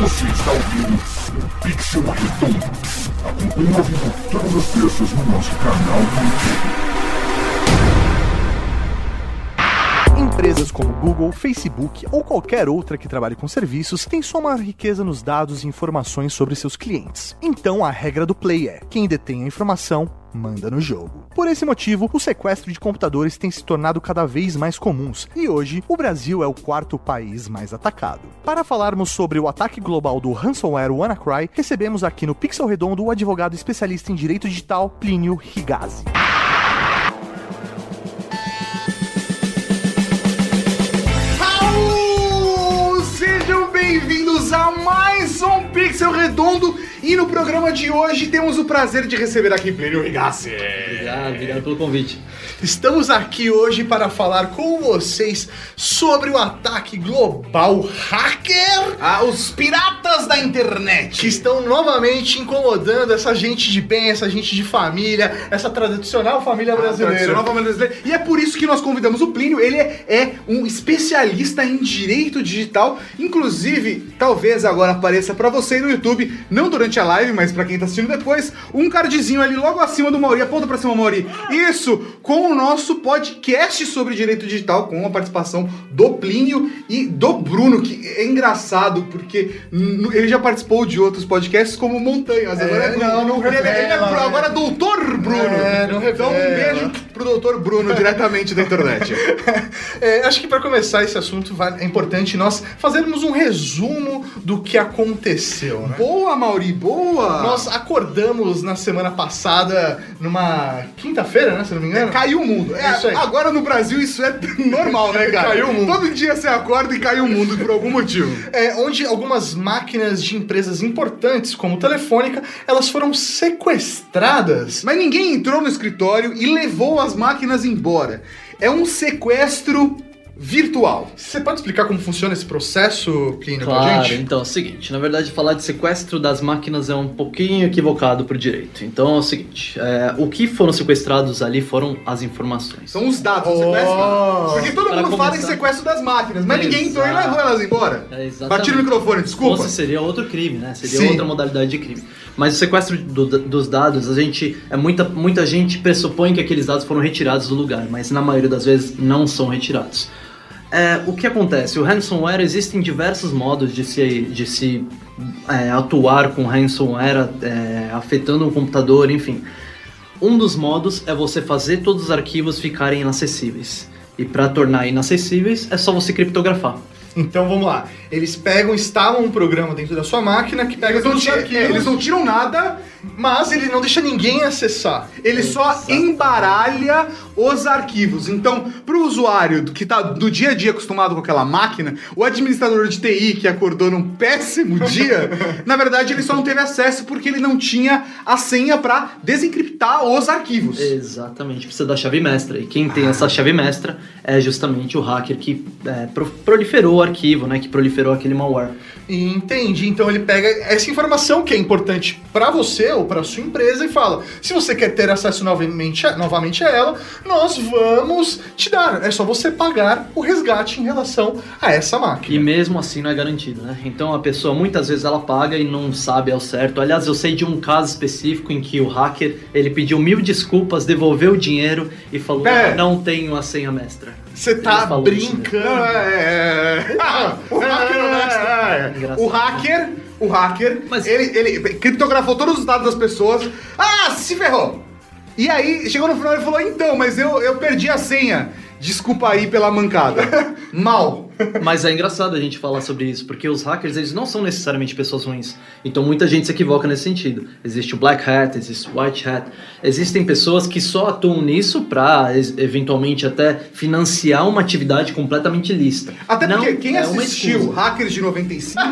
Você está ouvindo o Pixel Redondo. Acompanhe ao vivo todas as terças no nosso canal do YouTube. Empresas como Google, Facebook ou qualquer outra que trabalhe com serviços têm sua maior riqueza nos dados e informações sobre seus clientes. Então a regra do play é: quem detém a informação manda no jogo. Por esse motivo, o sequestro de computadores tem se tornado cada vez mais comuns e hoje o Brasil é o quarto país mais atacado. Para falarmos sobre o ataque global do ransomware WannaCry, recebemos aqui no Pixel Redondo o advogado especialista em direito digital Plínio Rigazzi. Alô! Sejam bem-vindos a mais um Pixel Redondo e no programa de hoje temos o prazer de receber aqui Plínio Rigassi. Obrigado, obrigado pelo convite. Estamos aqui hoje para falar com vocês sobre o ataque global hacker aos piratas da internet que estão novamente incomodando essa gente de bem, essa gente de família, essa tradicional família brasileira. tradicional família brasileira. E é por isso que nós convidamos o Plínio. Ele é, é um especialista em direito digital. Inclusive, talvez agora apareça para você no YouTube, não durante a live, mas para quem tá assistindo depois, um cardzinho ali logo acima do Mauri. Aponta pra cima, Mauri. Isso, com o nosso podcast sobre direito digital, com a participação do Plínio e do Bruno, que é engraçado, porque ele já participou de outros podcasts como Montanhas. Agora é, não, não ele, ele é revela, pro- né? agora é doutor Bruno. É, não então um beijo pro doutor Bruno diretamente da internet. É, acho que para começar esse assunto é importante nós fazermos um resumo do que aconteceu, né? boa, Mauri, boa! Nós acordamos na semana passada, numa quinta-feira, né? Se não me engano. Caiu o mundo. É, Isso aí. Agora no Brasil isso é normal, né, cara? Caiu o mundo. Todo dia você acorda e caiu o mundo por algum motivo. É, onde algumas máquinas de empresas importantes, como Telefônica, elas foram sequestradas. Mas ninguém entrou no escritório e levou as máquinas embora. É um sequestro virtual. Você pode explicar como funciona esse processo, pra Claro, gente? então é o seguinte, na verdade falar de sequestro das máquinas é um pouquinho equivocado pro direito. Então é o seguinte, é, o que foram sequestrados ali foram as informações. São os dados do Oh. sequestro. Porque todo Pra mundo fala em começar. sequestro das máquinas, mas ninguém entrou e levou elas embora. É, exatamente. Bati no microfone, desculpa. Fosse seria outro crime, né? Seria Sim. outra modalidade de crime. Mas o sequestro do- dos dados, a gente é muita muita gente pressupõe que aqueles dados foram retirados do lugar, mas na maioria das vezes não são retirados. É, o que acontece? O ransomware existem diversos modos de se, de se é, atuar com ransomware, é, afetando um computador, enfim. Um dos modos é você fazer todos os arquivos ficarem inacessíveis. E para tornar inacessíveis é só você criptografar. Então vamos lá. Eles pegam, instalam um programa dentro da sua máquina que pega Eles não, todos os tiram, arquivos, eles não tiram nada, mas ele não deixa ninguém acessar. ele só embaralha os arquivos. Então, pro usuário do- que tá do dia a dia acostumado com aquela máquina, o administrador de TI que acordou num péssimo dia, na verdade ele só não teve acesso porque ele não tinha a senha pra desencriptar os arquivos. Exatamente, precisa da chave mestra. E quem tem essa chave mestra é justamente o hacker que é, pro- proliferou o arquivo, né? Que proliferou aquele malware. Entendi. Então ele pega essa informação que é importante para você ou para sua empresa e fala: se você quer ter acesso novamente a, novamente a ela, nós vamos te dar. É só você pagar o resgate em relação a essa E máquina. mesmo assim não é garantido, né? Então a pessoa muitas vezes ela paga e não sabe ao certo. Aliás, eu sei de um caso específico em que o hacker ele pediu mil desculpas, devolveu o dinheiro e falou: É. não tenho a senha mestra. Você tá isso brincando. Não, é, é, é. o hacker honesto. É. O hacker, o hacker, Mas- ele, ele criptografou todos os dados das pessoas. Ah, se ferrou! E aí, chegou no final e falou: então, mas eu, eu perdi a senha. Desculpa aí pela mancada. Mal. Mas é engraçado a gente falar sobre isso, porque os hackers eles não são necessariamente pessoas ruins. Então muita gente se equivoca nesse sentido. Existe o black hat, existe o white hat. Existem pessoas que só atuam nisso para eventualmente até financiar uma atividade completamente lícita. Até Não porque quem é assistiu. Hackers de 95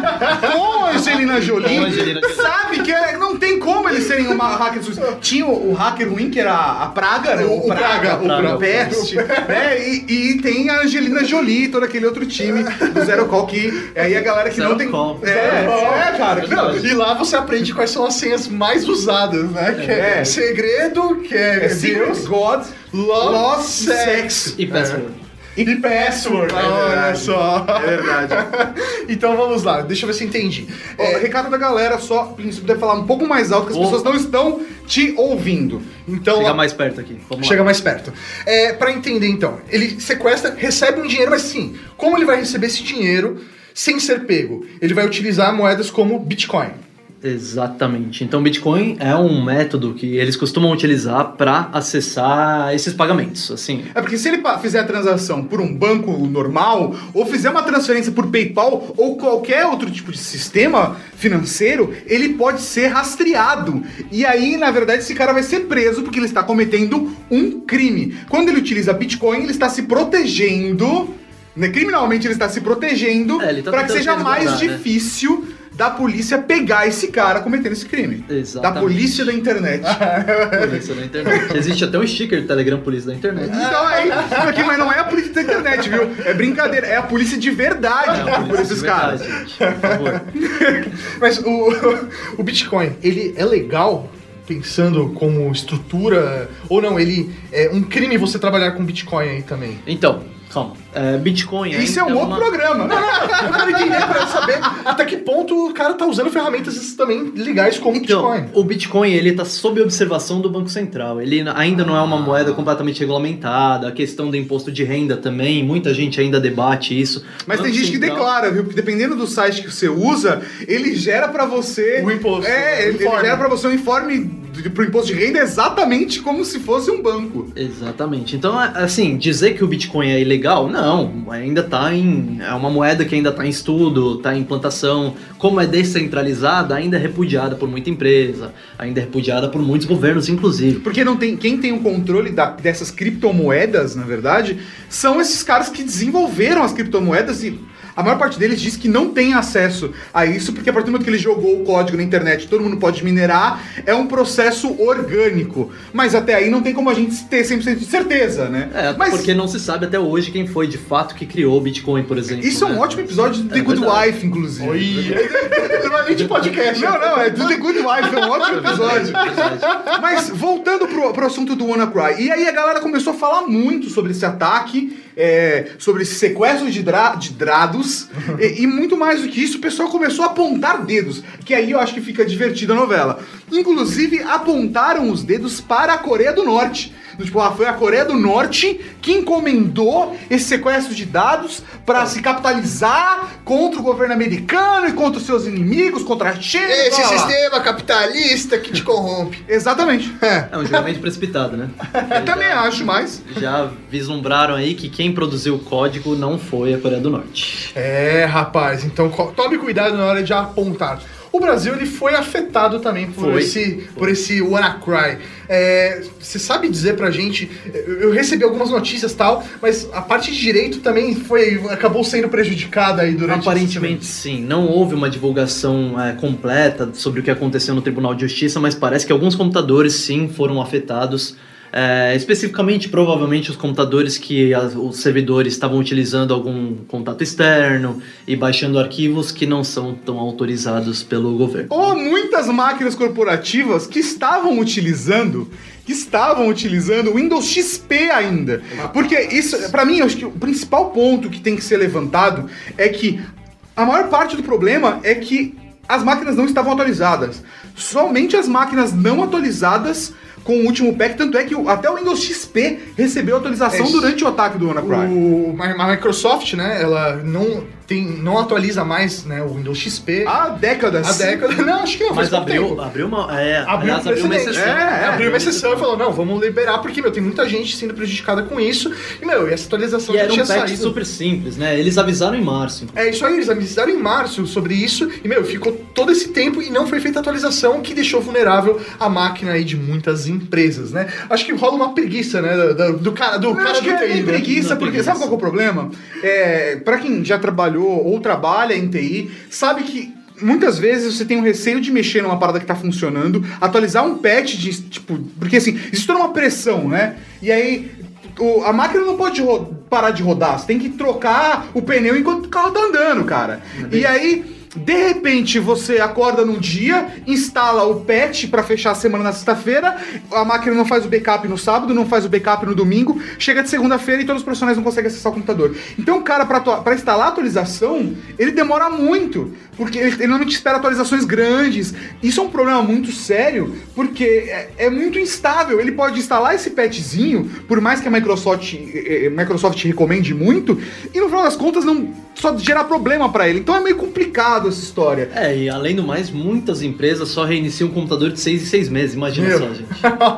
com a Angelina Jolie Com a Angelina Jolie. sabe que é- não tem como eles serem uma hacker Tinha o, o hacker ruim, que era a Praga, né? O- o Praga, o, o Praga. Peste, né? E, e tem a Angelina Jolie e todo aquele outro time do Zero Call, que aí a galera que Zero não tem... Call. É, Zero Call. é, cara. É Não, verdade. E lá você aprende quais são as senhas mais usadas, né? Que é, É. segredo, que é, é Deus, God, love, Love, sex. sex. E password. E password. É Olha só. É verdade. então vamos lá, deixa eu ver se eu entendi. É, recado da galera, só se você puder falar um pouco mais alto, que as pessoas não estão te ouvindo. então, Chega mais perto aqui. Vamos Chega lá. mais perto. É, para entender então, ele sequestra, recebe um dinheiro, mas sim, como ele vai receber esse dinheiro sem ser pego? Ele vai utilizar moedas como Bitcoin. Exatamente. Então, Bitcoin é um método que eles costumam utilizar para acessar esses pagamentos. Assim, É porque se ele fizer a transação por um banco normal, ou fizer uma transferência por PayPal, ou qualquer outro tipo de sistema financeiro, ele pode ser rastreado. E aí, na verdade, esse cara vai ser preso porque ele está cometendo um crime. Quando ele utiliza Bitcoin, ele está se protegendo. né, Criminalmente, ele está se protegendo É, tá para que seja mais né? Da polícia pegar esse cara cometendo esse crime. Da Exatamente. polícia da internet. polícia da internet. Existe até um sticker do Telegram Polícia da Internet. Então é isso aqui, mas não é a polícia da internet, viu? É brincadeira, é a polícia de verdade É, por esses de caras. gente, por favor. Mas o, o Bitcoin, ele é legal pensando como estrutura ou não? Ele é um crime você trabalhar com Bitcoin aí também. Então, calma. É, Bitcoin Isso é um outro uma- programa. Eu quero entender para saber até que ponto o cara tá usando ferramentas também legais como Então, Bitcoin. o Bitcoin ele está sob observação do Banco Central. Ele ainda não é uma moeda completamente regulamentada. A questão do imposto de renda também, muita gente ainda debate isso. Mas O tem Banco gente que Central- declara, viu? Porque dependendo do site que você usa, ele gera pra você. O imposto, É, o ele, ele gera pra você um informe pro imposto de renda exatamente como se fosse um banco. Exatamente. Então, é- assim, dizer que o Bitcoin é ilegal, não. Ainda tá em. É uma moeda que ainda está em estudo, está em implantação. Como é descentralizada, ainda é repudiada por muita empresa, ainda é repudiada por muitos governos, inclusive. Porque não tem, quem tem o controle da- dessas criptomoedas, na verdade, são esses caras que desenvolveram as criptomoedas e a maior parte deles diz que não tem acesso a isso, porque a partir do momento que ele jogou o código na internet, todo mundo pode minerar, é um processo orgânico. Mas até aí não tem como a gente ter 100% de certeza, né? É, Mas porque não se sabe até hoje quem foi de fato que criou o Bitcoin, por exemplo. isso é um né? ótimo episódio do The É Good verdade. Wife, inclusive. não é nem de podcast. Não, não, é do The Good Wife, é um ótimo episódio. Verdade. Mas voltando pro, pro assunto do WannaCry, e aí a galera começou a falar muito sobre esse ataque, é, sobre esse sequestro de, dra- de dados, e, e muito mais do que isso, o pessoal começou a apontar dedos, que aí eu acho que fica divertida a novela. Inclusive, apontaram os dedos para a Coreia do Norte. Do Tipo, ah, foi a Coreia do Norte que encomendou esse sequestro de dados para se capitalizar contra o governo americano e contra os seus inimigos, contra a China. Esse blá. sistema capitalista que te corrompe. Exatamente. É um julgamento precipitado, né? Eu também acho, mas. Já vislumbraram aí que quem produziu o código não foi a Coreia do Norte. É, rapaz, então tome cuidado na hora de apontar. O Brasil ele foi afetado também por Foi. esse por esse WannaCry. É, Você sabe dizer pra gente? Eu recebi algumas notícias tal, mas a parte de direito também foi acabou sendo prejudicada aí durante Aparentemente sim, não houve uma divulgação é, completa sobre o que aconteceu no Tribunal de Justiça, mas parece que alguns computadores sim foram afetados. É, especificamente, provavelmente, os computadores que as- os servidores estavam utilizando algum contato externo e baixando arquivos que não são tão autorizados pelo governo. Ou muitas máquinas corporativas que estavam utilizando. Que estavam utilizando o Windows XP ainda. Porque isso, pra mim, eu acho que o principal ponto que tem que ser levantado é que a maior parte do problema é que as máquinas não estavam atualizadas. Somente as máquinas não atualizadas com o último patch, tanto é que até o Windows XP recebeu atualização É, durante o ataque do WannaCry. O, a Microsoft, né, ela não, tem, não atualiza mais né, o Windows XP Há décadas. há décadas. Não, acho que não, Mas pouco abriu, tempo. abriu uma. É, Abriu aliás, um abriu uma exceção. É, é, abriu uma exceção e falou, não, vamos liberar, porque, meu, tem muita gente sendo prejudicada com isso. E, meu, e essa atualização E já era um tinha patch saído. super simples, né? Eles avisaram em março. É isso aí, eles avisaram em março sobre isso e, meu, ficou todo esse tempo e não foi feita a atualização que deixou vulnerável a máquina aí de muitas empresas, né? Acho que rola uma preguiça, né, do, do cara do cara do que é TI, nem né? preguiça, Não, porque preguiça. sabe qual é o problema? É, para quem já trabalhou ou trabalha em TI, sabe que muitas vezes você tem um receio de mexer numa parada que tá funcionando, atualizar um patch de tipo, porque assim, existe toda uma pressão, né? E aí o- a máquina não pode parar de rodar, você tem que trocar o pneu enquanto o carro tá andando, cara. E aí De repente você acorda num dia, instala o patch pra fechar a semana na sexta-feira, a máquina não faz o backup no sábado, não faz o backup no domingo, chega de segunda-feira e todos os profissionais não conseguem acessar o computador. Então cara, pra instalar a atualização, ele demora muito, porque ele, ele normalmente espera atualizações grandes. Isso é um problema muito sério, porque é, é muito instável. Ele pode instalar esse patchzinho, por mais que a Microsoft, eh, eh, Microsoft recomende muito, e no final das contas não só gerar problema pra ele. Então é meio complicado essa história. É, e além do mais, muitas empresas só reiniciam um computador de 6 em 6 meses, imagina Meu. só, gente.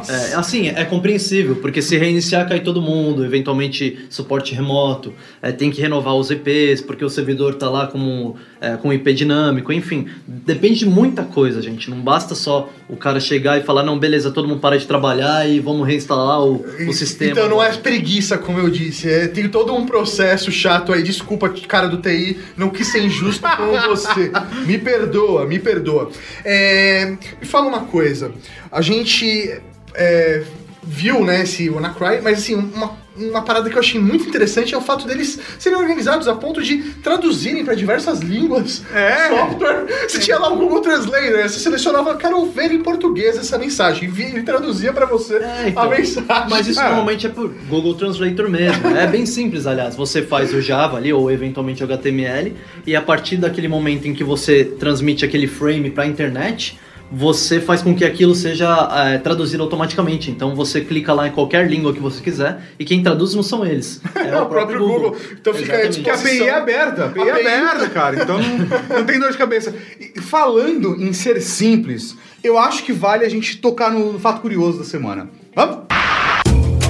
É, assim, é compreensível, porque se reiniciar cai todo mundo, eventualmente suporte remoto, é, tem que renovar os IPs, porque o servidor tá lá como, é, com IP dinâmico, enfim, depende de muita coisa, gente. Não basta só o cara chegar e falar, não, beleza, todo mundo para de trabalhar e vamos reinstalar o, o sistema. Então não é preguiça, como eu disse. É, tem todo um processo chato aí. Desculpa, cara do TI, não quis ser injusto com você. Me perdoa, me perdoa. É, me fala uma coisa. A gente é, viu, né, esse WannaCry, mas assim, uma, uma parada que eu achei muito interessante é o fato deles serem organizados a ponto de traduzirem para diversas línguas É. software. Você tinha lá o Google Translator, né? você selecionava, quero ver em português essa mensagem, e ele traduzia para você É, a então. mensagem. Mas isso Ah. normalmente é por Google Translator mesmo. É bem simples, aliás. Você faz o Java ali, ou eventualmente o HTML, e a partir daquele momento em que você transmite aquele frame para a internet, você faz com que aquilo seja é, traduzido automaticamente. Então você clica lá em qualquer língua que você quiser, e quem traduz não são eles. É, É o próprio Google. Então fica aí. Que a API é aberta, a API é aberta, cara. Então não, não tem dor de cabeça. E falando em ser simples, eu acho que vale a gente tocar no fato curioso da semana. Vamos?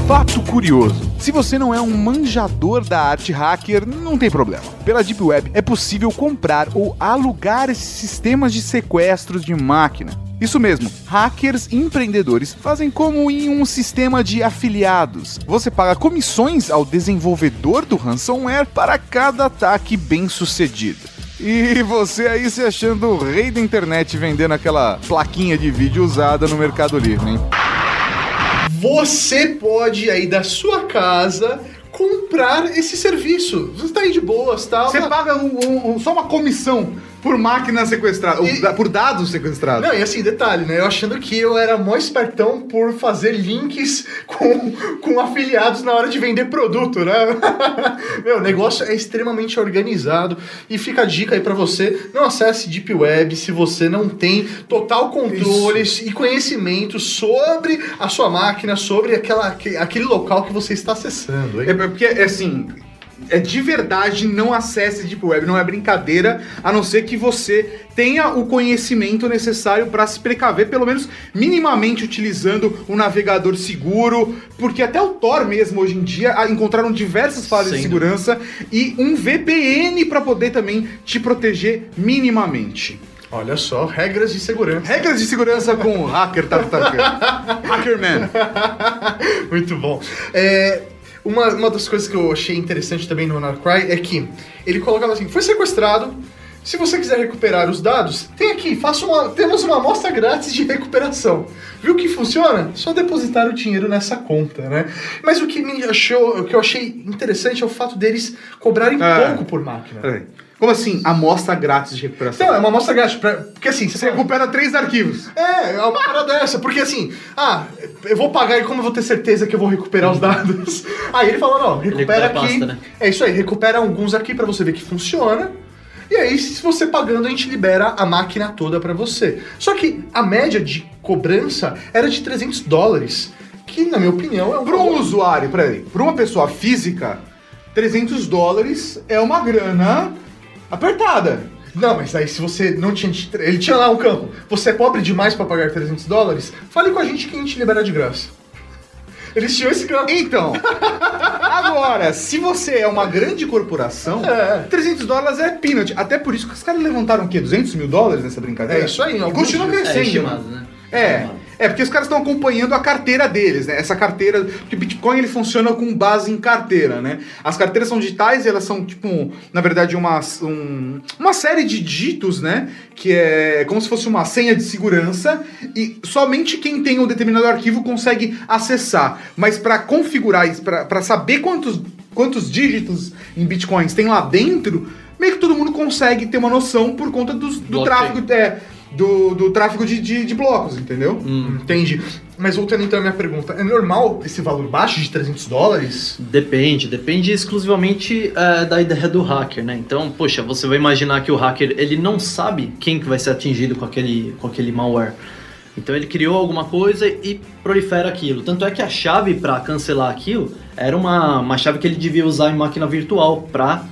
Fato curioso: se você não é um manjador da arte hacker, não tem problema. Pela Deep Web é possível comprar ou alugar esses sistemas de sequestros de máquina. Isso mesmo, hackers empreendedores fazem como em um sistema de afiliados. Você paga comissões ao desenvolvedor do ransomware para cada ataque bem sucedido. E você aí se achando o rei da internet vendendo aquela plaquinha de vídeo usada no Mercado Livre, hein? Você pode aí da sua casa comprar esse serviço. Você tá aí de boas, tal. Você paga um- um- só uma comissão por máquina sequestrada, E- por dados sequestrados. Não, e assim, detalhe, né? Eu achando que eu era mó espertão por fazer links com, com afiliados na hora de vender produto, né? Meu, o negócio é extremamente organizado e fica a dica aí pra você, não acesse Deep Web se você não tem total controle e conhecimento sobre a sua máquina, sobre aquela, aque- aquele local que você está acessando, hein? É porque, é assim, é de verdade, não acesse Deep Web, não é brincadeira, a não ser que você tenha o conhecimento necessário para se precaver, pelo menos minimamente utilizando um navegador seguro, porque até o Tor mesmo, hoje em dia, encontraram diversas falhas de segurança e um VPN para poder também te proteger minimamente. Olha só, regras de segurança. Regras de segurança com o hacker, tá, tá, Hackerman. Muito bom. É, uma, uma das coisas que eu achei interessante também no WannaCry é que ele colocava assim: foi sequestrado. Se você quiser recuperar os dados, tem aqui, faça uma, temos uma amostra grátis de recuperação. Viu que funciona? Só depositar o dinheiro nessa conta, né? Mas o que me achou, o que eu achei interessante é o fato deles cobrarem Ah. pouco por máquina. Peraí. Como assim, amostra grátis de recuperação? Então, é uma amostra grátis, pra, porque assim, você recupera três arquivos. É, é uma parada dessa, porque assim, ah, eu vou pagar e como eu vou ter certeza que eu vou recuperar os dados? Aí ele falou, não, recupera recupera aqui. pasta, né? É isso aí, recupera alguns aqui pra você ver que funciona. E aí, se você pagando, a gente libera a máquina toda pra você. Só que a média de cobrança era de 300 dólares, que na minha opinião é um Para um usuário, peraí, para uma pessoa física, 300 dólares é uma grana apertada. Não, mas aí se você não tinha. Ele tinha lá um campo. Você é pobre demais pra pagar 300 dólares? Fale com a gente que a gente libera de graça. Eles tinham esse campo. Então, agora, se você é uma grande corporação, É. 300 dólares é peanut. Até por isso que os caras levantaram o quê? 200 mil dólares nessa brincadeira? É isso aí, E continua dias. É crescendo. estimado, né? É, Estimado. É porque os caras estão acompanhando a carteira deles, né? Essa carteira, porque Bitcoin ele funciona com base em carteira, né? As carteiras são digitais e elas são tipo, na verdade, uma, um- uma série de dígitos, né? Que é como se fosse uma senha de segurança e somente quem tem um determinado arquivo consegue acessar. Mas para configurar isso, para saber quantos quantos dígitos em bitcoins tem lá dentro, meio que todo mundo consegue ter uma noção por conta dos- do, Blockchain. tráfego, é, do, do tráfego de, de, de blocos, entendeu? Entendi. Mas voltando então à minha pergunta, é normal esse valor baixo de 300 dólares? Depende, depende exclusivamente eh, da ideia do hacker, né? Então, poxa, você vai imaginar que o hacker ele não sabe quem que vai ser atingido com aquele, com aquele malware. Então ele criou alguma coisa e prolifera aquilo. Tanto é que a chave para cancelar aquilo era uma, uma chave que ele devia usar em máquina virtual para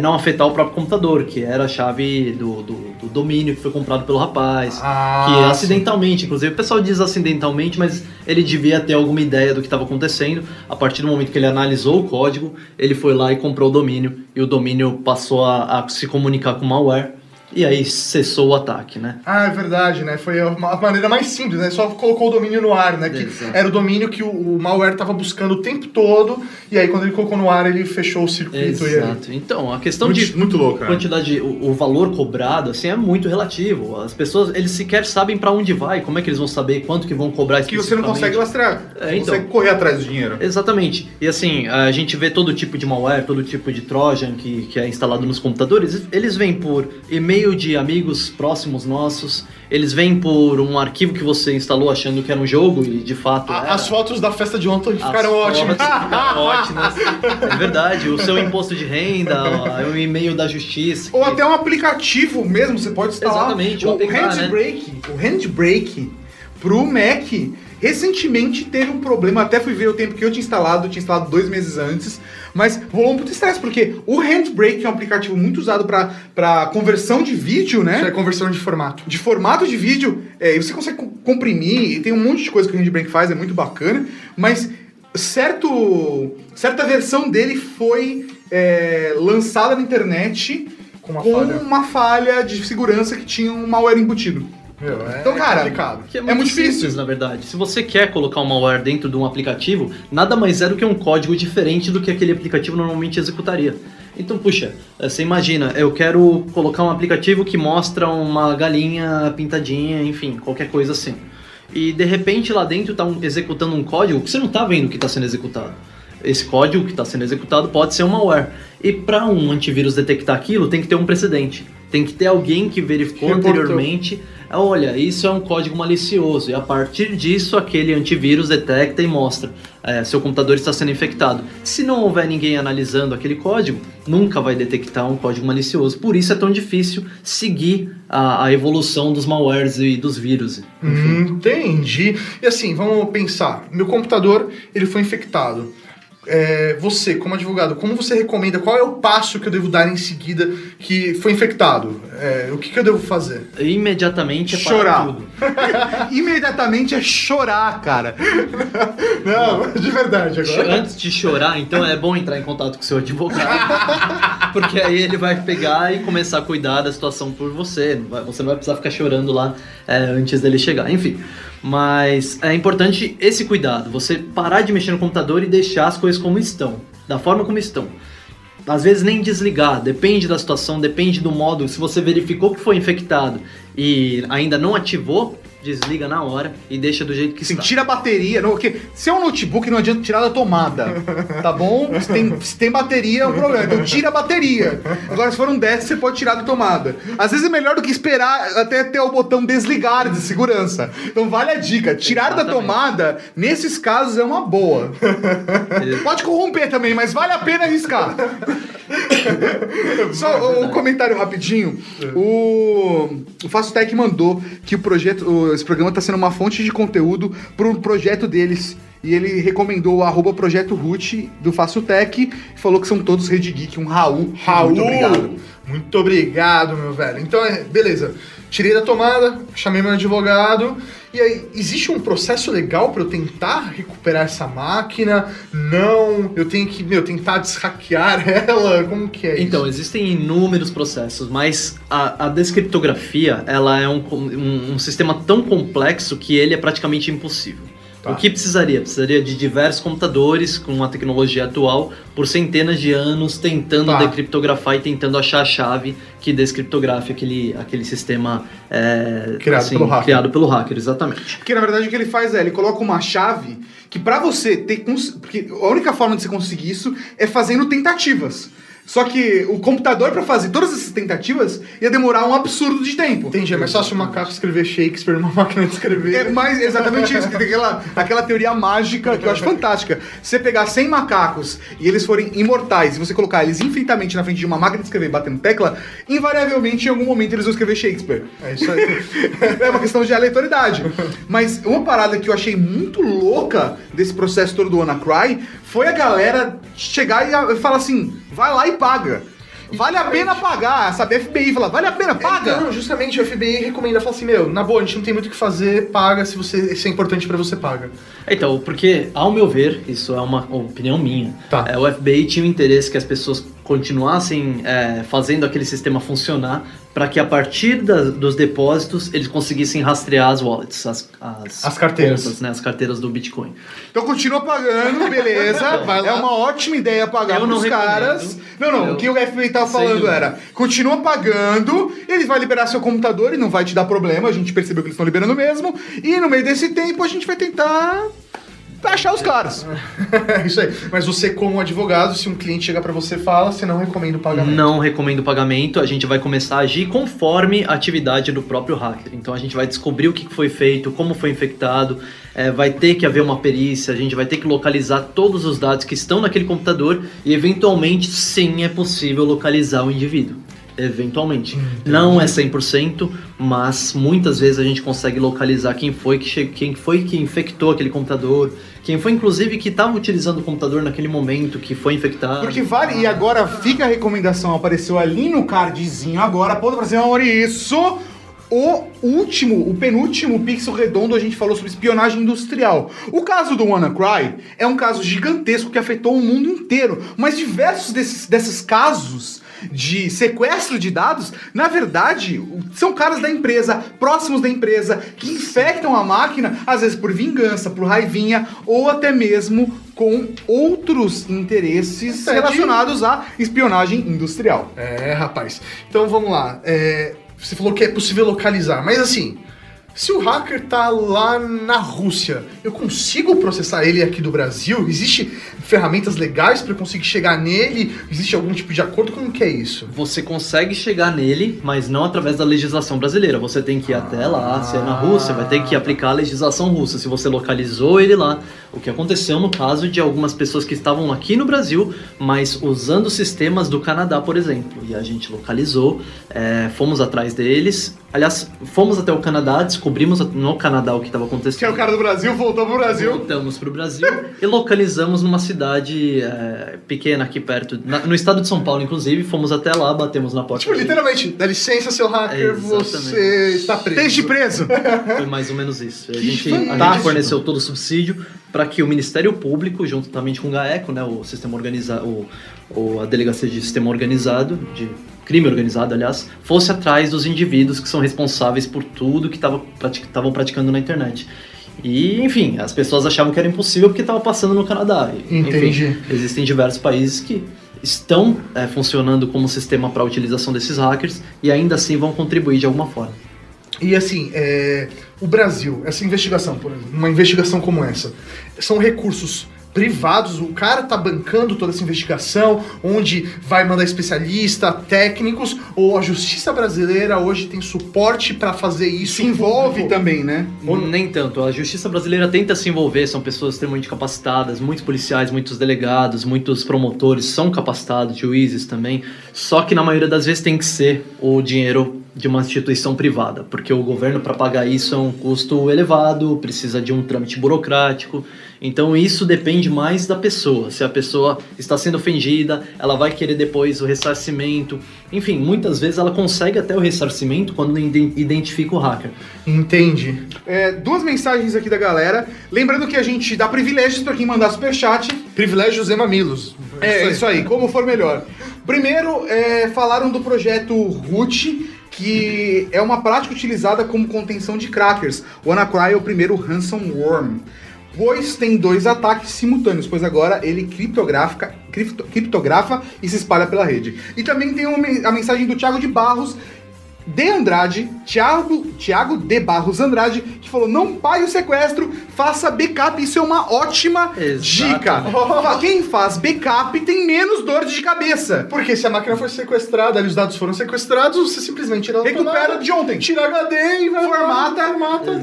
não afetar o próprio computador, que era a chave do, do, do domínio que foi comprado pelo rapaz. Ah, que acidentalmente, inclusive, o pessoal diz acidentalmente, mas ele devia ter alguma ideia do que estava acontecendo. A partir do momento que ele analisou o código, ele foi lá e comprou o domínio, e o domínio passou a, a se comunicar com o malware, e aí cessou o ataque, né? Ah, é verdade, né? Foi a ma- a maneira mais simples, né? Só colocou o domínio no ar, né? Que era o domínio que o, o malware tava buscando o tempo todo, e aí quando ele colocou no ar, ele fechou o circuito e aí. Exato. Então, a questão Muito, de muito louco, cara. quantidade, o, o valor cobrado, assim, é muito relativo. As pessoas, eles sequer sabem para onde vai, como é que eles vão saber quanto que vão cobrar Que você não consegue lastrear. É, Você então. consegue correr atrás do dinheiro. Exatamente. E assim, a gente vê todo tipo de malware, todo tipo de trojan que, que é instalado nos computadores. Eles vêm por e-mail de amigos próximos nossos, eles vêm por um arquivo que você instalou achando que era um jogo e de fato A-. As fotos da festa de ontem ficaram ótimas. ficaram ótimas. É verdade. O seu imposto de renda, o e-mail da justiça. Ou que- até um aplicativo mesmo, você pode instalar. Exatamente, o o APK, né? Handbrake, o Handbrake pro Mac recentemente teve um problema, até fui ver o tempo que eu tinha instalado, eu tinha instalado dois meses antes, mas rolou um puto estresse, porque o Handbrake é um aplicativo muito usado para conversão de vídeo, né? Isso é conversão de formato. de formato de vídeo, é, você consegue co- comprimir, e tem um monte de coisa que o Handbrake faz, é muito bacana, mas certo, certa versão dele foi é, lançada na internet Com uma com falha. uma falha de segurança que tinha um malware embutido. Meu, é Então, cara, complicado. Que é É muito, muito simples, difícil. na verdade. Se você quer colocar um malware dentro de um aplicativo, nada mais é do que um código diferente do que aquele aplicativo normalmente executaria. Então, puxa, eh, você imagina, eu quero colocar um aplicativo que mostra uma galinha pintadinha, enfim, qualquer coisa assim. E de repente lá dentro está executando um código que você não está vendo que está sendo executado. Esse código que está sendo executado pode ser um malware. E para um antivírus detectar aquilo, tem que ter um precedente. Tem que ter alguém que verificou Reportou. anteriormente olha, isso é um código malicioso, e a partir disso aquele antivírus detecta e mostra é, seu computador está sendo infectado. Se não houver ninguém analisando aquele código, nunca vai detectar um código malicioso. Por isso é tão difícil seguir a, a evolução dos malwares e dos vírus. Hum, entendi. E assim, vamos pensar. Meu computador, ele foi infectado. É, você, como advogado, como você recomenda? Qual é o passo que eu devo dar em seguida que foi infectado? É, o que, que eu devo fazer? Imediatamente é parar Chorar. tudo. Imediatamente é chorar, cara. Não, de verdade agora. Antes de chorar, então é bom entrar em contato com o seu advogado. Porque aí ele vai pegar e começar a cuidar da situação por você. Você não vai precisar ficar chorando lá é, antes dele chegar. Enfim. Mas é importante esse cuidado. Você parar de mexer no computador e deixar as coisas como estão. Da forma como estão. Às vezes nem desligar, depende da situação, depende do modo. Se você verificou que foi infectado e ainda não ativou, desliga na hora e deixa do jeito que Assim, está. tira a bateria. Não, porque se é um notebook, não adianta tirar da tomada. Tá bom? Se tem, se tem bateria, é um problema. Então tira a bateria. Agora, se for um desktop, você pode tirar da tomada. Às vezes é melhor do que esperar até ter o botão desligar de segurança. Então vale a dica. Tirar da Exatamente. tomada, nesses casos, é uma boa. Pode corromper também, mas vale a pena arriscar. Só um comentário rapidinho. O, o Fastech mandou que o projeto, esse programa está sendo uma fonte de conteúdo para um projeto deles. E ele recomendou o arroba projeto Root do Faciltech e falou que são todos Rede Geek, um Raul. Raul, Muito obrigado. Muito obrigado, meu velho. Então, é, beleza. Tirei da tomada, chamei meu advogado. E aí, existe um processo legal para eu tentar recuperar essa máquina? Não, eu tenho que, meu, tentar deshackear ela? Como que é Então, isso? existem inúmeros processos, mas a, a descriptografia ela é um, um, um sistema tão complexo que ele é praticamente impossível. Tá. O que precisaria? Precisaria de diversos computadores com a tecnologia atual por centenas de anos tentando Tá. decriptografar e tentando achar a chave que descriptografe aquele, aquele sistema é, Criado pelo hacker. criado pelo hacker, exatamente. Porque na verdade o que ele faz é, ele coloca uma chave que pra você ter. Porque a única forma de você conseguir isso é fazendo tentativas. Só que o computador, pra fazer todas essas tentativas, ia demorar um absurdo de tempo. Entendi, é mais fácil o macaco escrever Shakespeare numa máquina de escrever. É mais exatamente isso, que tem aquela, aquela teoria mágica que eu acho fantástica. Se você pegar 100 macacos e eles forem imortais, e você colocar eles infinitamente na frente de uma máquina de escrever batendo tecla, invariavelmente em algum momento eles vão escrever Shakespeare. É isso aí. é uma questão de aleatoriedade. Mas uma parada que eu achei muito louca desse processo todo do WannaCry foi a galera chegar e falar assim: vai lá e paga. Vale a pena pagar, sabe? FBI fala, vale a pena, paga! Não, justamente o FBI recomenda, fala assim, meu, na boa, a gente não tem muito o que fazer, paga, se você se é importante pra você, paga. Então, porque, ao meu ver, isso é uma opinião minha, Tá. é, o FBI tinha o interesse que as pessoas continuassem é, fazendo aquele sistema funcionar para que a partir da- dos depósitos eles conseguissem rastrear as wallets, as, as, As carteiras. contas, né, as carteiras do Bitcoin. Então continua pagando, beleza. Lá. é uma ótima ideia pagar pros recomendo. caras. Não, não, Eu- o que o FBI tava Sem falando era: continua pagando, ele vai liberar seu computador e não vai te dar problema. A gente percebeu que eles estão liberando mesmo. E no meio desse tempo a gente vai tentar achar os caras. É isso aí. Mas você, como advogado, se um cliente chegar pra você e fala, você não recomenda o pagamento. Não recomendo pagamento, a gente vai começar a agir conforme a atividade do próprio hacker. Então a gente vai descobrir o que foi feito, como foi infectado, é, vai ter que haver uma perícia, a gente vai ter que localizar todos os dados que estão naquele computador e eventualmente sim é possível localizar o indivíduo. Eventualmente. Não é 100%, mas muitas vezes a gente consegue localizar quem foi que, quem foi que infectou aquele computador, quem foi inclusive que estava utilizando o computador naquele momento que foi infectado. Porque vale, e agora fica a recomendação, apareceu ali no cardzinho agora, ponto pra cima, Maurício. O último, o penúltimo pixel redondo, a gente falou sobre espionagem industrial. O caso do WannaCry é um caso gigantesco que afetou o mundo inteiro, mas diversos desses, desses casos de sequestro de dados, na verdade, são caras da empresa, próximos da empresa, que infectam a máquina, às vezes por vingança, por raivinha, ou até mesmo com outros interesses Entendi. relacionados à espionagem industrial. É, rapaz. Então vamos lá. É, você falou que é possível localizar, mas assim, se o hacker tá lá na Rússia, eu consigo processar ele aqui do Brasil? Existe ferramentas legais para conseguir chegar nele? Existe algum tipo de acordo? Como que é isso? Você consegue chegar nele, mas não através da legislação brasileira. Você tem que ir até lá, se é na Rússia, vai ter que aplicar a legislação russa. Se você localizou ele lá, o que aconteceu no caso de algumas pessoas que estavam aqui no Brasil, mas usando sistemas do Canadá, por exemplo. E a gente localizou, é, fomos atrás deles. Aliás, fomos até o Canadá, descobrimos no Canadá o que estava acontecendo. Que é o cara do Brasil, voltou pro Brasil. Voltamos pro Brasil e localizamos numa cidade é, pequena aqui perto, na- no estado de São Paulo, inclusive. Fomos até lá, batemos na porta. Tipo, literalmente, dá licença, seu hacker, Exatamente. você está preso. Deixe preso. Foi mais ou menos isso. A gente, a gente forneceu todo o subsídio para que o Ministério Público, juntamente com o GAECO, né, o sistema organizado, o, a delegacia de sistema organizado, de crime organizado, aliás, fosse atrás dos indivíduos que são responsáveis por tudo que estavam praticando na internet. E, enfim, as pessoas achavam que era impossível porque estava passando no Canadá. Entendi. Enfim, existem diversos países que estão é, funcionando como sistema para a utilização desses hackers e ainda assim vão contribuir de alguma forma. E assim, é, o Brasil, essa investigação, por exemplo, uma investigação como essa, são recursos privados, o cara tá bancando toda essa investigação, onde vai mandar especialista, técnicos, ou a justiça brasileira hoje tem suporte para fazer isso. Se envolve público? também, né? Nem tanto. A justiça brasileira tenta se envolver, são pessoas extremamente capacitadas, muitos policiais, muitos delegados, muitos promotores são capacitados, juízes também. Só que na maioria das vezes tem que ser o dinheiro de uma instituição privada, porque o governo para pagar isso é um custo elevado, precisa de um trâmite burocrático. Então isso depende mais da pessoa. Se a pessoa está sendo ofendida, ela vai querer depois o ressarcimento. Enfim, muitas vezes ela consegue até o ressarcimento quando ide- identifica o hacker. Entende? É, duas mensagens aqui da galera. Lembrando que a gente dá privilégios pra quem mandar superchat. Privilégios e mamilos. É, isso aí, como for melhor. Primeiro, é, falaram do projeto Root, que é uma prática utilizada como contenção de crackers. O WannaCry é o primeiro ransomworm. Pois tem dois ataques simultâneos, pois agora ele criptografa, cripto- criptografa e se espalha pela rede. E também tem uma a mensagem do Thiago de Barros, de Andrade, Thiago, Thiago de Barros Andrade, que falou: não pague o sequestro, faça backup. Isso é uma ótima dica. Exatamente. Quem faz backup tem menos dor de cabeça. Porque se a máquina foi sequestrada, ali os dados foram sequestrados, você simplesmente tira Recupera tomada, de ontem. Tira HD e vai Formata. formata.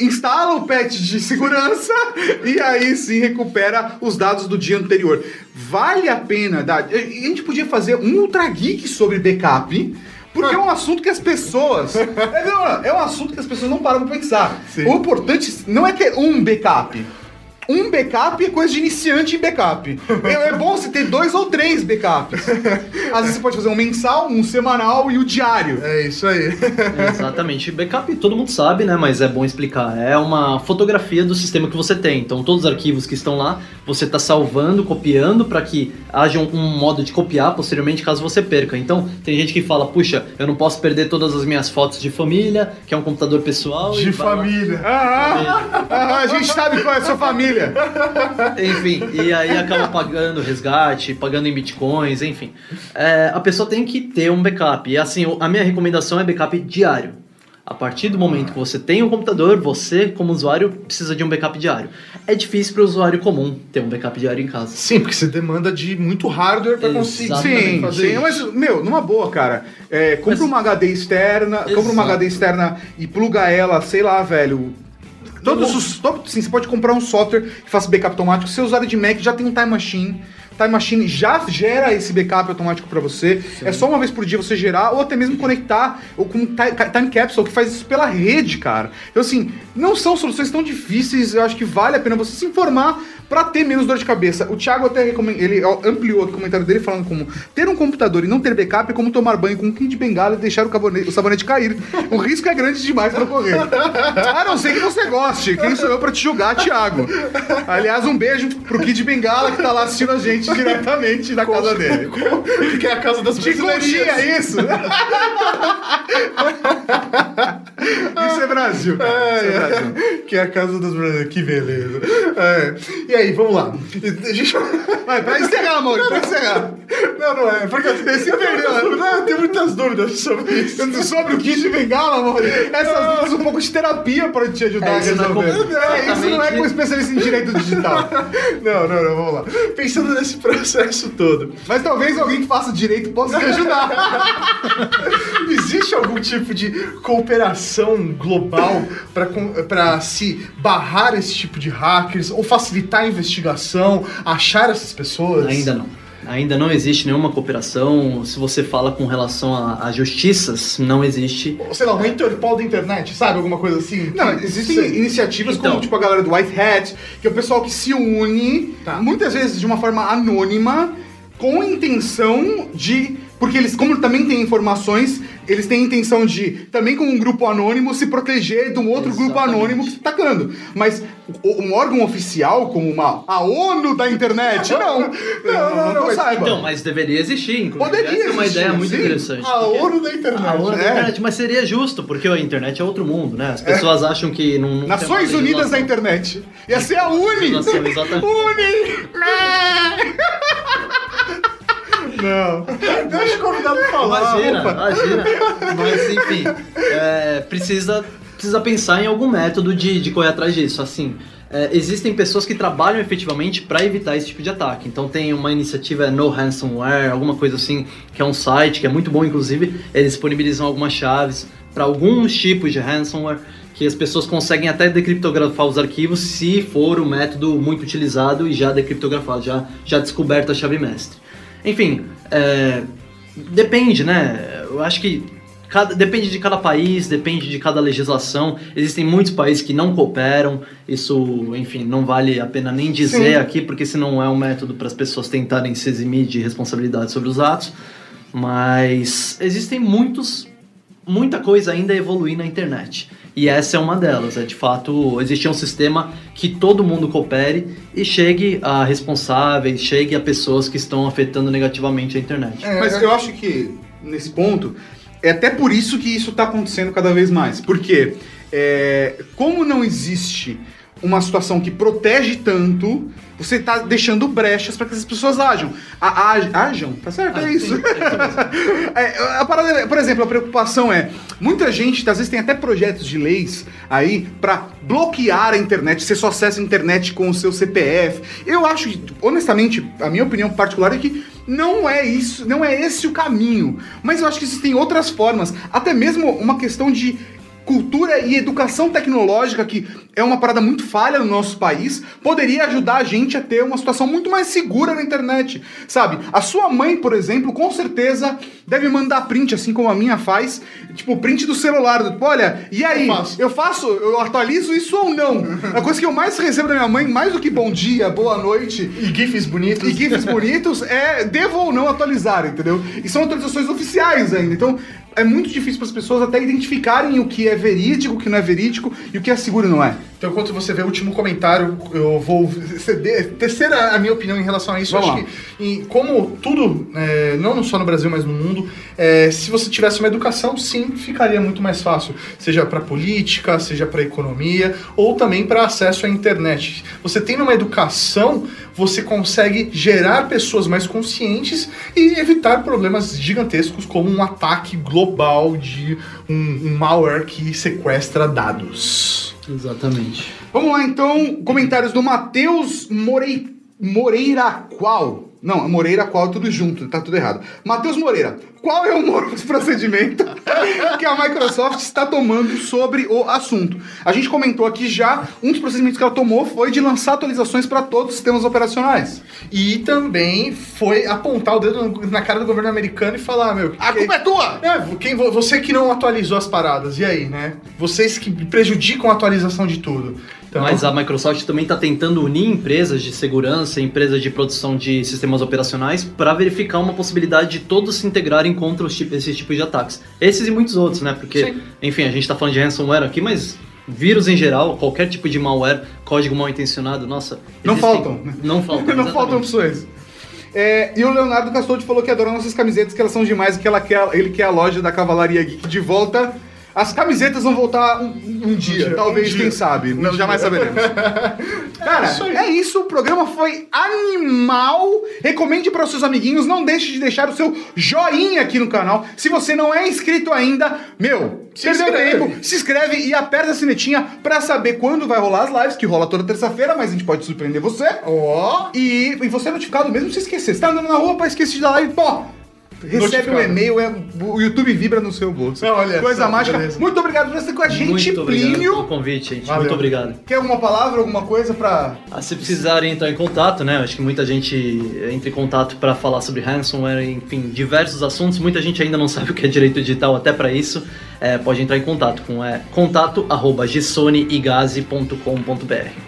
Instala o patch de segurança e aí sim recupera os dados do dia anterior. Vale a pena dar. A gente podia fazer um Ultra Geek sobre backup. Porque é um assunto que as pessoas. É, não, é um assunto que as pessoas não param pra pensar. Sim. O importante não é ter um backup. Um backup é coisa de iniciante em backup. É, é bom você ter dois ou três backups. Às vezes você pode fazer um mensal, um semanal e o diário. É isso aí. Exatamente. Backup todo mundo sabe, né? Mas é bom explicar. É uma fotografia do sistema que você tem. Então, todos os arquivos que estão lá, você está salvando, copiando para que haja um, um modo de copiar posteriormente caso você perca. Então, tem gente que fala: puxa, eu não posso perder todas as minhas fotos de família, que é um computador pessoal. De e vai lá- família. Ah, ah, a gente sabe qual é a sua família. Enfim, e aí acaba pagando resgate, pagando em bitcoins, enfim. É, a pessoa tem que ter um backup. E assim, a minha recomendação é backup diário. A partir do momento que você tem um computador, você, como usuário, precisa de um backup diário. É difícil para o usuário comum ter um backup diário em casa. Sim, porque você demanda de muito hardware pra conseguir. Sim, fazer sim, mas, meu, numa boa, cara. É, compra Mas- uma HD externa, compra uma Exato. HD externa e pluga ela, sei lá, velho. Todos os. sim, você pode comprar um software que faça backup automático. Se você usuário de Mac, já tem um Time Machine. Time Machine já gera esse backup automático pra você. É só uma vez por dia você gerar, ou até mesmo conectar ou com ti- Time Capsule, que faz isso pela rede, cara. Então, assim, não são soluções tão difíceis. Eu acho que vale a pena você se informar pra ter menos dor de cabeça. O Thiago até ele ampliou o comentário dele falando como ter um computador e não ter backup é como tomar banho com um kit de bengala e deixar o, o sabonete cair. O risco é grande demais pra ocorrer. A não ser que você goste. Quem sou eu pra te julgar, Thiago? Aliás, um beijo pro Kid Bengala que tá lá assistindo a gente diretamente da casa dele. Que é a casa das De coxinha, brasileiras. isso! Isso é Brasil. É, cara. Isso é Brasil. é, que é a casa das brasileiras. Que beleza. É. E aí, vamos lá. A gente... Vai, pra encerrar, amor, pra encerrar. Não, não é. Porque você se perdeu. Não, eu tenho muitas dúvidas sobre isso. Sobre o Kid Bengala, amor, essas dúvidas um pouco de terapia pra te ajudar É, a isso não é resolver. com- É, isso não é com especialista em direito digital. Não, não, não, vamos lá. Pensando nesse processo todo, Mas talvez alguém que faça direito possa te ajudar. existe algum tipo de cooperação global para se barrar esse tipo de hackers ou facilitar a investigação, achar essas pessoas? Ainda não. Ainda não existe nenhuma cooperação. Se você fala com relação a, a justiças, não existe. Sei lá, uma Interpol da internet, sabe? Alguma coisa assim? Não, existem Sei. iniciativas Então. como tipo a galera do White Hat, que é o pessoal que se une, Tá. muitas vezes de uma forma anônima, com a intenção de. Porque eles, como também têm informações, eles têm a intenção de, também com um grupo anônimo, se proteger de um outro grupo Exatamente. anônimo que está atacando. Mas um órgão oficial, como uma, a ONU da internet, não. Não, não, não, mas- saiba. Então, mas deveria existir, inclusive. Poderia é uma existir, ideia muito sim. interessante. A ONU da internet. A ONU da É. internet, mas seria justo, porque a internet é outro mundo, né? As pessoas acham que não. não Nações uma Unidas da internet. Ia ser a UNI! Exatamente. UNI! Não. Deixa o convidado falar. Imagina, opa. imagina. Mas enfim, é, precisa, precisa pensar em algum método de, de correr atrás disso. Assim, é, existem pessoas que trabalham efetivamente para evitar esse tipo de ataque. Então tem uma iniciativa é, No Ransomware, alguma coisa assim, que é um site que é muito bom, inclusive. Eles disponibilizam algumas chaves para alguns tipos de ransomware que as pessoas conseguem até decriptografar os arquivos se for o método muito utilizado e já decriptografado, já, já descoberta a chave mestre. Enfim, é, depende, né? Eu acho que cada- depende de cada país, depende de cada legislação. Existem muitos países que não cooperam. Isso, enfim, não vale a pena nem dizer Sim. aqui, porque senão é um método para as pessoas tentarem se eximir de responsabilidade sobre os atos. Mas existem muitos, muita coisa ainda a evoluir na internet. E essa é uma delas. É de fato existir um sistema que todo mundo coopere e chegue a responsáveis, chegue a pessoas que estão afetando negativamente a internet. É, Mas eu acho que, nesse ponto, é até por isso que isso está acontecendo cada vez mais. Porque, é, como não existe uma situação que protege tanto, você tá deixando brechas para que as pessoas ajam. A, aj- ajam? Tá certo? é Ah, isso. sim, é. É, a parada, é- por exemplo, a preocupação é, muita gente, às vezes tem até projetos de leis aí pra bloquear a internet, você só acessa a internet com o seu CPF. Eu acho, honestamente, a minha opinião particular é que não é isso, não é esse o caminho. Mas eu acho que existem outras formas, até mesmo uma questão de cultura e educação tecnológica, que é uma parada muito falha no nosso país, poderia ajudar a gente a ter uma situação muito mais segura na internet, sabe? A sua mãe, por exemplo, com certeza deve mandar print, assim como a minha faz, tipo, print do celular, do, tipo, olha, e aí, Eu faço. eu faço, eu atualizo isso ou não? A coisa que eu mais recebo da minha mãe, mais do que bom dia, boa noite, E GIFs bonitos. e GIFs bonitos é devo ou não atualizar, entendeu? E são atualizações oficiais ainda. Então é muito difícil para as pessoas até identificarem o que é verídico, o que não é verídico e o que é seguro e não é. Então, enquanto você vê o último comentário, eu vou ceder, tecer a minha opinião em relação a isso. Vamos acho que, em- como tudo, é, não só no Brasil, mas no mundo, é, se você tivesse uma educação, sim, ficaria muito mais fácil. Seja para política, seja para economia, ou também para acesso à internet. Você tendo uma educação, você consegue gerar pessoas mais conscientes e evitar problemas gigantescos, como um ataque global de um, um malware que sequestra dados. Exatamente. Vamos lá então, comentários do Matheus Morei... Moreira Qual. Não, Moreira Qual tudo junto, tá tudo errado. Matheus Moreira, qual é o procedimento que a Microsoft está tomando sobre o assunto? A gente comentou aqui já, um dos procedimentos que ela tomou foi de lançar atualizações para todos os sistemas operacionais. E também foi apontar o dedo na cara do governo americano e falar, meu. A culpa é tua! É, quem, vo- você que não atualizou as paradas, e aí, né? Vocês que prejudicam a atualização de tudo. Então, Mas a Microsoft também está tentando unir empresas de segurança, empresas de produção de sistemas operacionais, para verificar uma possibilidade de todos se integrarem contra os esses tipos de ataques. Esses e muitos outros, né? Porque, Sim. enfim, a gente está falando de ransomware aqui, mas vírus em geral, qualquer tipo de malware, código mal intencionado, nossa. Não existem- faltam. Não faltam. não faltam opções. É, e o Leonardo Castoldi falou que adora nossas camisetas, que elas são demais e que ela quer, ele quer a loja da Cavalaria Geek de volta. As camisetas vão voltar um, um dia, dia, talvez, um dia. quem sabe. Um não, jamais saberemos. Cara, isso aí. é isso. O programa foi animal. Recomende para os seus amiguinhos. Não deixe de deixar o seu joinha aqui no canal. Se você não é inscrito ainda, meu, Se perdeu inscreve. tempo. Se inscreve e aperta a sinetinha para saber quando vai rolar as lives, que rola toda terça-feira, mas a gente pode surpreender você. Ó, E, e você é notificado mesmo se esquecer. Você tá andando na rua, pá, esqueci de dar live, pô. Recebe um e-mail, é, o YouTube vibra no seu bolso. Olha Coisa só, mágica. beleza. Muito obrigado por estar com a gente, Muito obrigado pelo Plínio. convite, gente. Valeu. Muito obrigado. Quer alguma palavra, alguma coisa pra. Ah, se precisarem entrar em contato, né? Acho que muita gente entra em contato para falar sobre ransomware, enfim, diversos assuntos. Muita gente ainda não sabe o que é direito digital, até para isso. É, pode entrar em contato com é,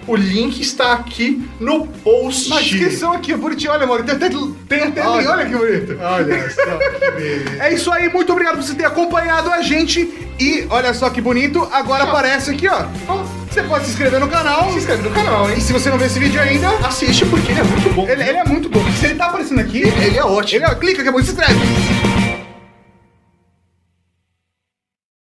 o link está aqui no post. Na descrição aqui, bonitinho. Olha, amor, tem até, tem até Olha. link, olha que bonito. Olha só, que beleza. É isso aí, muito obrigado por você ter acompanhado a gente. E olha só que bonito, agora Tchau. aparece aqui, ó. Você pode se inscrever no canal. Se inscreve no canal, E hein? se você não viu esse vídeo ainda, Assiste porque ele é muito bom. ele, ele é muito bom. Se ele tá aparecendo aqui, Ele é ótimo. ele é, clica que é bom, se inscreve.